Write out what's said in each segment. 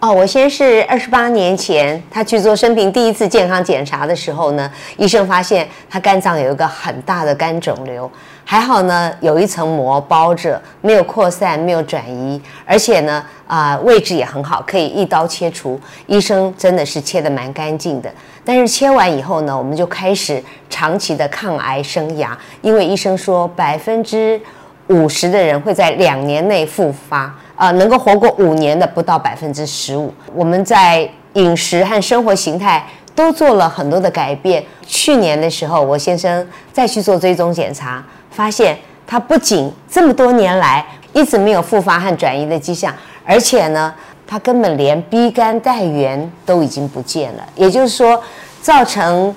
哦，我先是二十八年前，他去做生平第一次健康检查的时候呢，医生发现他肝脏有一个很大的肝肿瘤，还好呢，有一层膜包着，没有扩散，没有转移，而且呢，啊、位置也很好，可以一刀切除。医生真的是切得蛮干净的，但是切完以后呢，我们就开始长期的抗癌生涯，因为医生说百分之五十的人会在两年内复发，呃，能够活过五年的不到百分之十五。我们在饮食和生活形态都做了很多的改变。去年的时候，我先生再去做追踪检查，发现他不仅这么多年来一直没有复发和转移的迹象，而且呢，他根本连 B 肝带源都已经不见了。也就是说，造成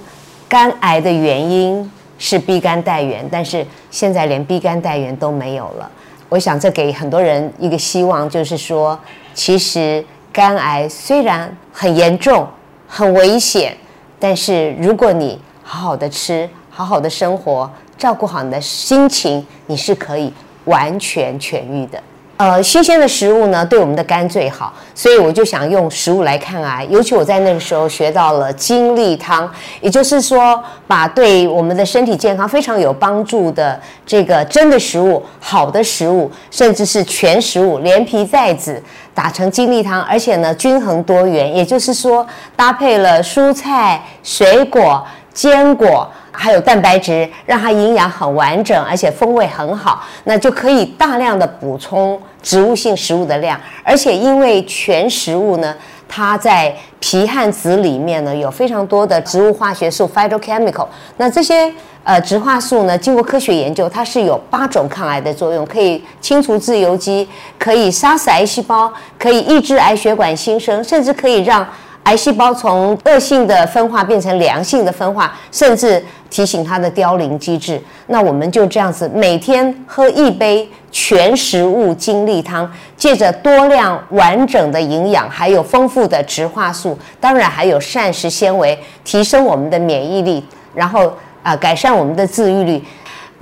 肝癌的原因是 B 肝带源，但是现在连 B 肝带源都没有了。我想这给很多人一个希望，就是说，其实肝癌虽然很严重、很危险，但是如果你好好的吃、好好的生活，照顾好你的心情，你是可以完全痊愈的。呃，新鲜的食物呢，对我们的肝最好，所以我就想用食物来抗癌。尤其我在那个时候学到了精力汤，也就是说，把对我们的身体健康非常有帮助的这个真的食物、好的食物，甚至是全食物，连皮带籽打成精力汤，而且呢均衡多元，也就是说搭配了蔬菜、水果、坚果。还有蛋白质，让它营养很完整，而且风味很好，那就可以大量的补充植物性食物的量。而且因为全食物呢，它在皮和籽里面呢有非常多的植物化学素 （phytochemical）。那这些呃植化素呢，经过科学研究，它是有八种抗癌的作用，可以清除自由基，可以杀死癌细胞，可以抑制癌血管新生，甚至可以让癌细胞从恶性的分化变成良性的分化，甚至提醒它的凋零机制。那我们就这样子每天喝一杯全食物精力汤，借着多量完整的营养，还有丰富的植化素，当然还有膳食纤维，提升我们的免疫力，然后啊、改善我们的自愈率。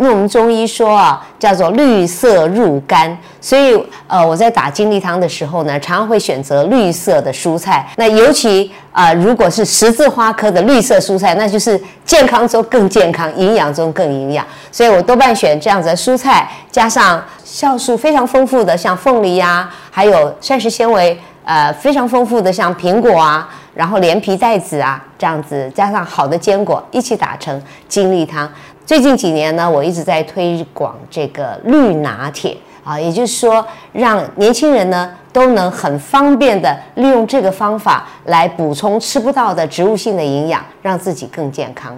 那我们中医说啊，叫做绿色入肝，所以呃，我在打精力汤的时候呢，常常会选择绿色的蔬菜。那尤其啊、如果是十字花科的绿色蔬菜，那就是健康中更健康，营养中更营养。所以我多半选这样子的蔬菜，加上酵素非常丰富的，像凤梨呀、还有膳食纤维呃非常丰富的，像苹果啊，然后连皮带籽啊，这样子加上好的坚果一起打成精力汤。最近几年呢，我一直在推广这个绿拿铁啊，也就是说，让年轻人呢都能很方便的利用这个方法来补充吃不到的植物性的营养，让自己更健康。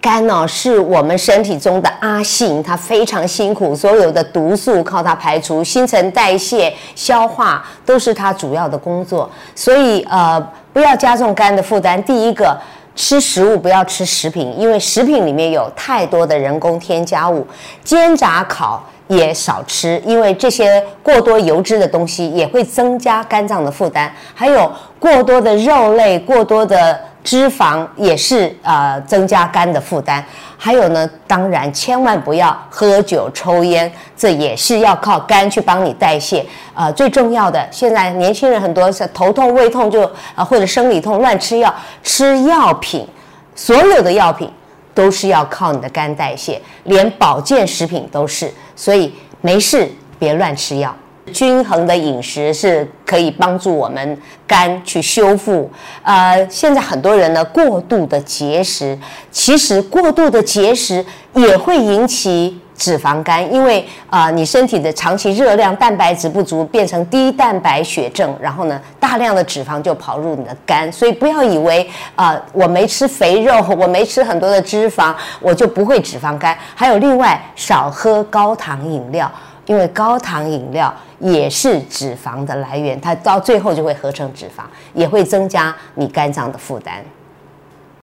肝呢、是我们身体中的阿信，它非常辛苦，所有的毒素靠它排除，新陈代谢、消化都是它主要的工作。所以呃，不要加重肝的负担。第一个。吃食物不要吃食品，因为食品里面有太多的人工添加物，煎炸烤也少吃，因为这些过多油脂的东西也会增加肝脏的负担。还有过多的肉类、过多的脂肪也是呃增加肝的负担。还有呢，当然千万不要喝酒抽烟，这也是要靠肝去帮你代谢。呃，最重要的，现在年轻人很多是头痛、胃痛就啊、或者生理痛乱吃药，吃药品，所有的药品都是要靠你的肝代谢，连保健食品都是。所以没事别乱吃药。均衡的饮食是可以帮助我们肝去修复。呃，现在很多人呢过度的节食，其实过度的节食也会引起脂肪肝，因为啊、你身体的长期热量、蛋白质不足，变成低蛋白血症，然后呢大量的脂肪就跑入你的肝，所以不要以为啊、我没吃肥肉，我没吃很多的脂肪，我就不会脂肪肝。还有另外少喝高糖饮料。因为高糖饮料也是脂肪的来源，它到最后就会合成脂肪，也会增加你肝脏的负担。